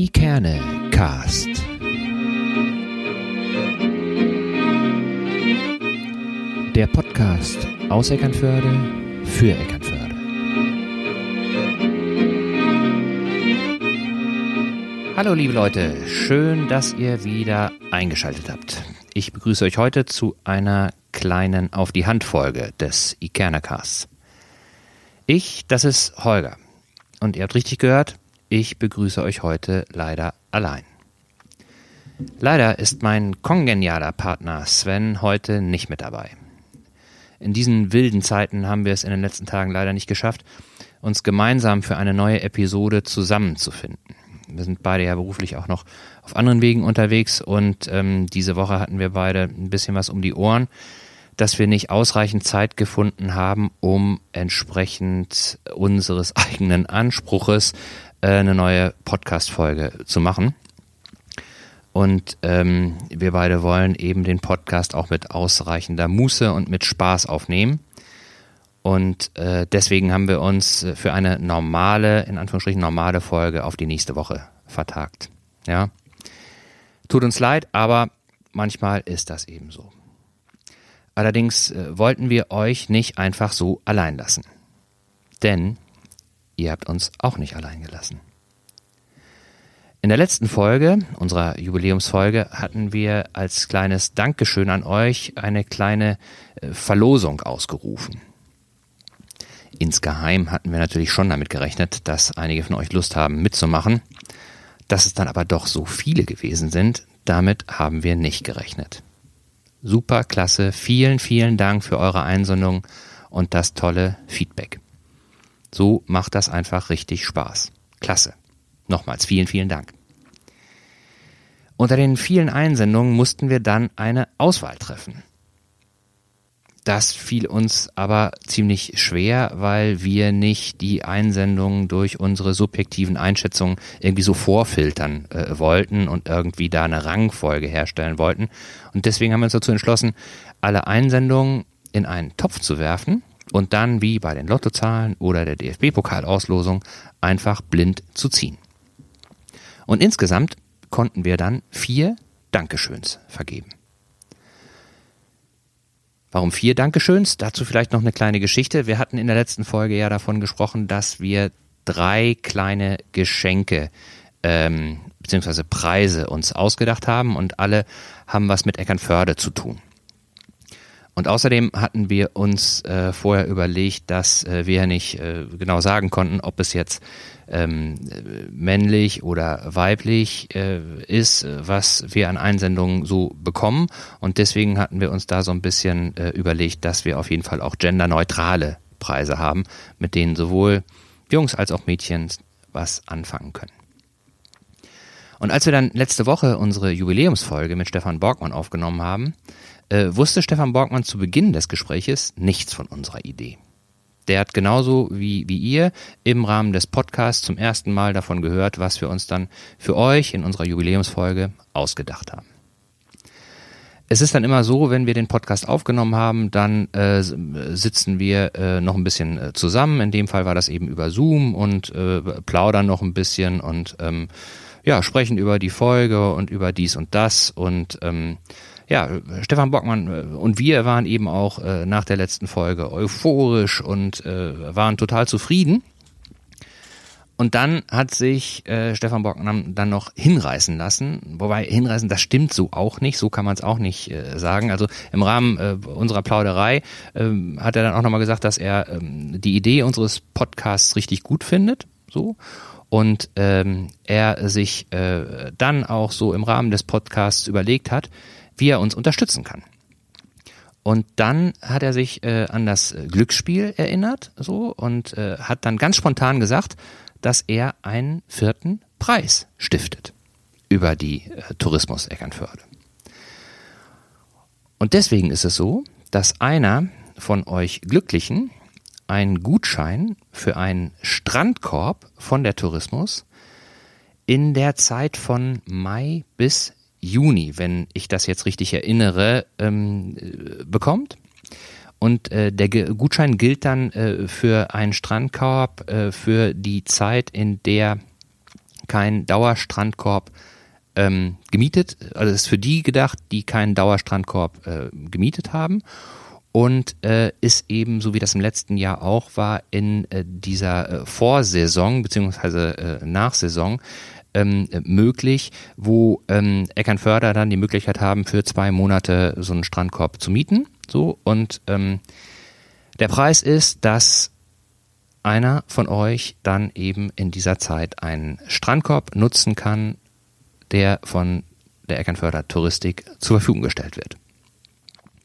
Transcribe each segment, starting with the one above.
Ikerne Cast. Der Podcast aus Eckernförde für Eckernförde. Hallo liebe Leute, schön, dass ihr wieder eingeschaltet habt. Ich begrüße euch heute zu einer kleinen Auf die Hand Folge des Ikerne Casts. Ich, das ist Holger. Und ihr habt richtig gehört, ich begrüße euch heute leider allein. Leider ist mein kongenialer Partner Sven heute nicht mit dabei. In diesen wilden Zeiten haben wir es in den letzten Tagen leider nicht geschafft, uns gemeinsam für eine neue Episode zusammenzufinden. Wir sind beide ja beruflich auch noch auf anderen Wegen unterwegs und ähm, diese Woche hatten wir beide ein bisschen was um die Ohren dass wir nicht ausreichend Zeit gefunden haben, um entsprechend unseres eigenen Anspruches eine neue Podcast-Folge zu machen. Und ähm, wir beide wollen eben den Podcast auch mit ausreichender Muße und mit Spaß aufnehmen. Und äh, deswegen haben wir uns für eine normale, in Anführungsstrichen normale Folge auf die nächste Woche vertagt. Ja. Tut uns leid, aber manchmal ist das eben so. Allerdings äh, wollten wir euch nicht einfach so allein lassen. Denn ihr habt uns auch nicht allein gelassen. In der letzten Folge, unserer Jubiläumsfolge, hatten wir als kleines Dankeschön an euch eine kleine äh, Verlosung ausgerufen. Insgeheim hatten wir natürlich schon damit gerechnet, dass einige von euch Lust haben mitzumachen. Dass es dann aber doch so viele gewesen sind, damit haben wir nicht gerechnet. Super klasse. Vielen, vielen Dank für eure Einsendung und das tolle Feedback. So macht das einfach richtig Spaß. Klasse. Nochmals vielen, vielen Dank. Unter den vielen Einsendungen mussten wir dann eine Auswahl treffen. Das fiel uns aber ziemlich schwer, weil wir nicht die Einsendungen durch unsere subjektiven Einschätzungen irgendwie so vorfiltern äh, wollten und irgendwie da eine Rangfolge herstellen wollten. Und deswegen haben wir uns dazu entschlossen, alle Einsendungen in einen Topf zu werfen und dann wie bei den Lottozahlen oder der DFB-Pokalauslosung einfach blind zu ziehen. Und insgesamt konnten wir dann vier Dankeschöns vergeben. Warum vier Dankeschöns? Dazu vielleicht noch eine kleine Geschichte. Wir hatten in der letzten Folge ja davon gesprochen, dass wir drei kleine Geschenke ähm, beziehungsweise Preise uns ausgedacht haben und alle haben was mit Eckernförde zu tun. Und außerdem hatten wir uns äh, vorher überlegt, dass äh, wir nicht äh, genau sagen konnten, ob es jetzt ähm, männlich oder weiblich äh, ist, was wir an Einsendungen so bekommen. Und deswegen hatten wir uns da so ein bisschen äh, überlegt, dass wir auf jeden Fall auch genderneutrale Preise haben, mit denen sowohl Jungs als auch Mädchen was anfangen können. Und als wir dann letzte Woche unsere Jubiläumsfolge mit Stefan Borgmann aufgenommen haben, äh, wusste Stefan Borgmann zu Beginn des Gespräches nichts von unserer Idee. Der hat genauso wie, wie ihr im Rahmen des Podcasts zum ersten Mal davon gehört, was wir uns dann für euch in unserer Jubiläumsfolge ausgedacht haben. Es ist dann immer so, wenn wir den Podcast aufgenommen haben, dann äh, sitzen wir äh, noch ein bisschen äh, zusammen. In dem Fall war das eben über Zoom und äh, plaudern noch ein bisschen und ähm, ja, sprechen über die Folge und über dies und das und ähm, ja, Stefan Bockmann äh, und wir waren eben auch äh, nach der letzten Folge euphorisch und äh, waren total zufrieden. Und dann hat sich äh, Stefan Bockmann dann noch hinreißen lassen. Wobei hinreißen, das stimmt so auch nicht, so kann man es auch nicht äh, sagen. Also im Rahmen äh, unserer Plauderei äh, hat er dann auch nochmal gesagt, dass er äh, die Idee unseres Podcasts richtig gut findet. So und ähm, er sich äh, dann auch so im Rahmen des Podcasts überlegt hat, wie er uns unterstützen kann. Und dann hat er sich äh, an das Glücksspiel erinnert, so und äh, hat dann ganz spontan gesagt, dass er einen vierten Preis stiftet über die äh, Tourismus Eckernförde. Und deswegen ist es so, dass einer von euch Glücklichen einen Gutschein für einen Strandkorb von der Tourismus in der Zeit von Mai bis Juni, wenn ich das jetzt richtig erinnere, ähm, bekommt. Und äh, der Gutschein gilt dann äh, für einen Strandkorb äh, für die Zeit, in der keinen Dauerstrandkorb ähm, gemietet, also ist für die gedacht, die keinen Dauerstrandkorb äh, gemietet haben und äh, ist eben, so wie das im letzten Jahr auch war, in äh, dieser äh, Vorsaison beziehungsweise äh, Nachsaison ähm, möglich, wo ähm, Eckernförder dann die Möglichkeit haben, für zwei Monate so einen Strandkorb zu mieten. So und ähm, der Preis ist, dass einer von euch dann eben in dieser Zeit einen Strandkorb nutzen kann, der von der Eckernförder Touristik zur Verfügung gestellt wird.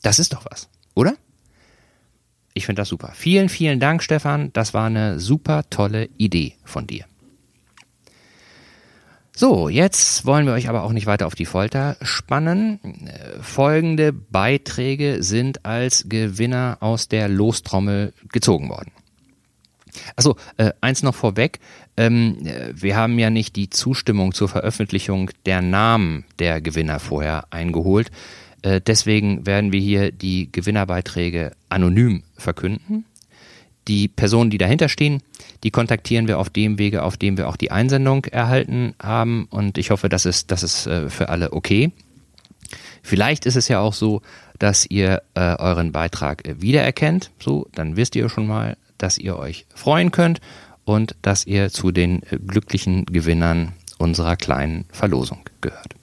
Das ist doch was, oder? Ich finde das super. Vielen, vielen Dank, Stefan. Das war eine super tolle Idee von dir. So, jetzt wollen wir euch aber auch nicht weiter auf die Folter spannen. Folgende Beiträge sind als Gewinner aus der Lostrommel gezogen worden. Also äh, eins noch vorweg. Ähm, wir haben ja nicht die Zustimmung zur Veröffentlichung der Namen der Gewinner vorher eingeholt. Äh, deswegen werden wir hier die Gewinnerbeiträge anonym verkünden. Die Personen, die dahinter stehen, die kontaktieren wir auf dem Wege, auf dem wir auch die Einsendung erhalten haben. Und ich hoffe, das ist, das ist äh, für alle okay. Vielleicht ist es ja auch so, dass ihr äh, euren Beitrag wiedererkennt. So, dann wisst ihr schon mal, dass ihr euch freuen könnt und dass ihr zu den äh, glücklichen Gewinnern unserer kleinen Verlosung gehört.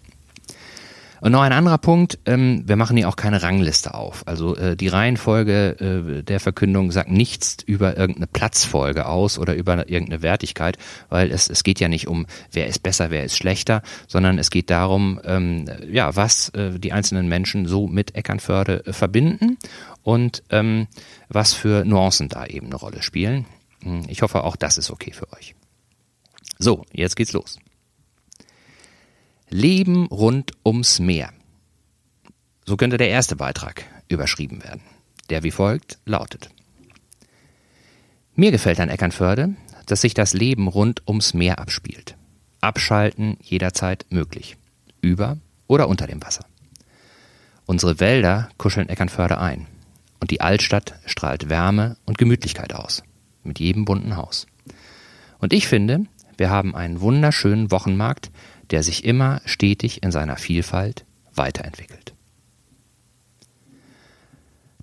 Und noch ein anderer Punkt, ähm, wir machen hier auch keine Rangliste auf. Also äh, die Reihenfolge äh, der Verkündung sagt nichts über irgendeine Platzfolge aus oder über irgendeine Wertigkeit, weil es, es geht ja nicht um, wer ist besser, wer ist schlechter, sondern es geht darum, ähm, ja, was äh, die einzelnen Menschen so mit Eckernförde äh, verbinden und ähm, was für Nuancen da eben eine Rolle spielen. Hm, ich hoffe, auch das ist okay für euch. So, jetzt geht's los. Leben rund ums Meer. So könnte der erste Beitrag überschrieben werden, der wie folgt lautet. Mir gefällt an Eckernförde, dass sich das Leben rund ums Meer abspielt. Abschalten jederzeit möglich. Über oder unter dem Wasser. Unsere Wälder kuscheln Eckernförde ein. Und die Altstadt strahlt Wärme und Gemütlichkeit aus. Mit jedem bunten Haus. Und ich finde, wir haben einen wunderschönen Wochenmarkt, der sich immer stetig in seiner Vielfalt weiterentwickelt.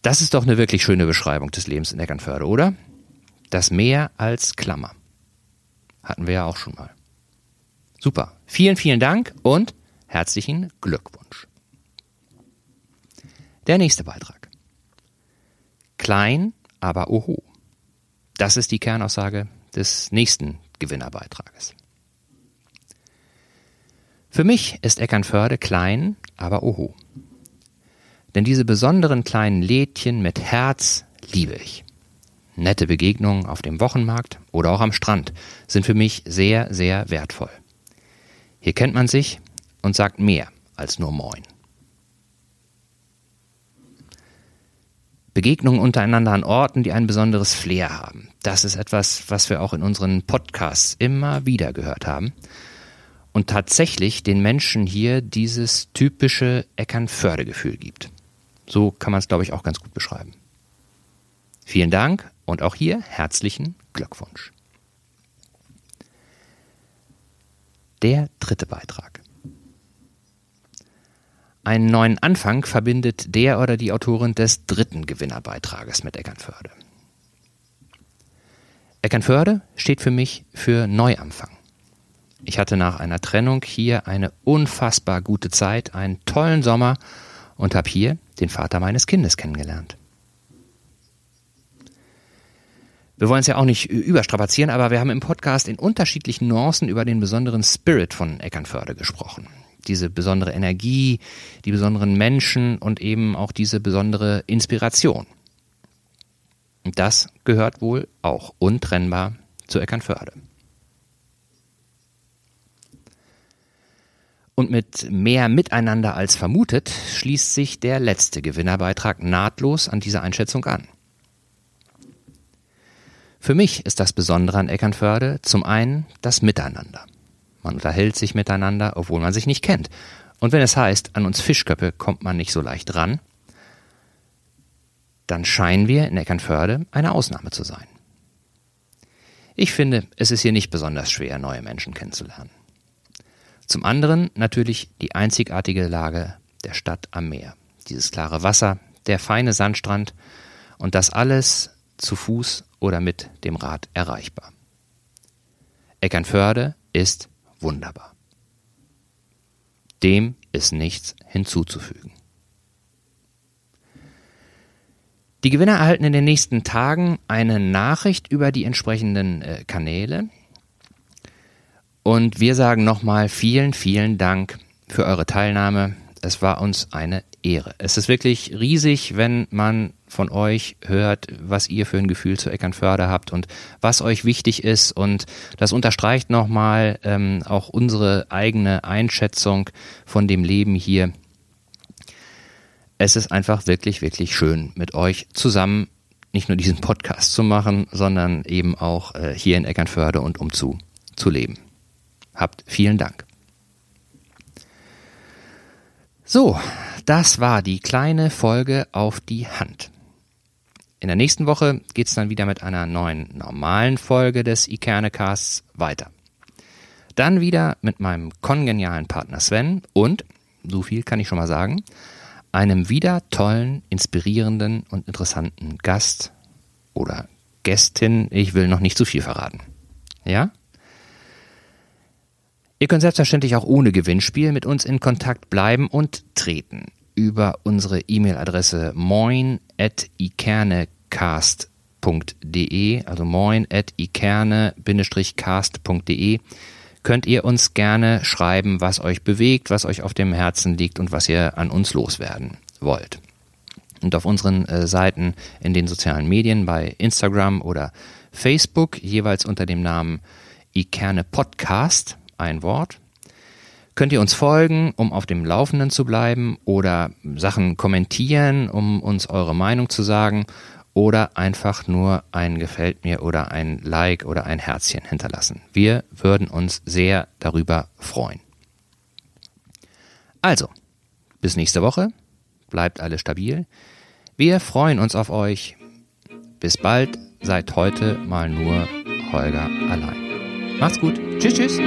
Das ist doch eine wirklich schöne Beschreibung des Lebens in Eckernförde, oder? Das Meer als Klammer. Hatten wir ja auch schon mal. Super. Vielen, vielen Dank und herzlichen Glückwunsch. Der nächste Beitrag. Klein, aber oho. Das ist die Kernaussage des nächsten Gewinnerbeitrages. Für mich ist Eckernförde klein, aber oho. Denn diese besonderen kleinen Lädchen mit Herz liebe ich. Nette Begegnungen auf dem Wochenmarkt oder auch am Strand sind für mich sehr, sehr wertvoll. Hier kennt man sich und sagt mehr als nur Moin. Begegnungen untereinander an Orten, die ein besonderes Flair haben. Das ist etwas, was wir auch in unseren Podcasts immer wieder gehört haben und tatsächlich den Menschen hier dieses typische Eckernförde-Gefühl gibt. So kann man es, glaube ich, auch ganz gut beschreiben. Vielen Dank und auch hier herzlichen Glückwunsch. Der dritte Beitrag. Einen neuen Anfang verbindet der oder die Autorin des dritten Gewinnerbeitrages mit Eckernförde. Eckernförde steht für mich für Neuanfang. Ich hatte nach einer Trennung hier eine unfassbar gute Zeit, einen tollen Sommer und habe hier den Vater meines Kindes kennengelernt. Wir wollen es ja auch nicht überstrapazieren, aber wir haben im Podcast in unterschiedlichen Nuancen über den besonderen Spirit von Eckernförde gesprochen. Diese besondere Energie, die besonderen Menschen und eben auch diese besondere Inspiration. Und das gehört wohl auch untrennbar zu Eckernförde. Und mit mehr Miteinander als vermutet schließt sich der letzte Gewinnerbeitrag nahtlos an diese Einschätzung an. Für mich ist das Besondere an Eckernförde zum einen das Miteinander. Man unterhält sich miteinander, obwohl man sich nicht kennt. Und wenn es heißt, an uns Fischköppe kommt man nicht so leicht ran, dann scheinen wir in Eckernförde eine Ausnahme zu sein. Ich finde, es ist hier nicht besonders schwer, neue Menschen kennenzulernen. Zum anderen natürlich die einzigartige Lage der Stadt am Meer. Dieses klare Wasser, der feine Sandstrand und das alles zu Fuß oder mit dem Rad erreichbar. Eckernförde ist wunderbar. Dem ist nichts hinzuzufügen. Die Gewinner erhalten in den nächsten Tagen eine Nachricht über die entsprechenden äh, Kanäle. Und wir sagen nochmal vielen, vielen Dank für eure Teilnahme. Es war uns eine Ehre. Es ist wirklich riesig, wenn man von euch hört, was ihr für ein Gefühl zu Eckernförde habt und was euch wichtig ist. Und das unterstreicht nochmal ähm, auch unsere eigene Einschätzung von dem Leben hier. Es ist einfach wirklich, wirklich schön, mit euch zusammen nicht nur diesen Podcast zu machen, sondern eben auch äh, hier in Eckernförde und umzu zu leben. Habt vielen Dank. So, das war die kleine Folge auf die Hand. In der nächsten Woche geht's dann wieder mit einer neuen normalen Folge des Ikernecasts weiter. Dann wieder mit meinem kongenialen Partner Sven und, so viel kann ich schon mal sagen, einem wieder tollen, inspirierenden und interessanten Gast oder Gästin. Ich will noch nicht zu viel verraten. Ja? Ihr könnt selbstverständlich auch ohne Gewinnspiel mit uns in Kontakt bleiben und treten über unsere E-Mail-Adresse moin at ikernecast.de, also moin at ikerne-cast.de könnt ihr uns gerne schreiben, was euch bewegt, was euch auf dem Herzen liegt und was ihr an uns loswerden wollt. Und auf unseren äh, Seiten in den sozialen Medien bei Instagram oder Facebook jeweils unter dem Namen Ikerne Podcast ein Wort. Könnt ihr uns folgen, um auf dem Laufenden zu bleiben oder Sachen kommentieren, um uns eure Meinung zu sagen oder einfach nur ein Gefällt mir oder ein Like oder ein Herzchen hinterlassen. Wir würden uns sehr darüber freuen. Also, bis nächste Woche. Bleibt alle stabil. Wir freuen uns auf euch. Bis bald. Seid heute mal nur Holger allein. Macht's gut. Tschüss, tschüss.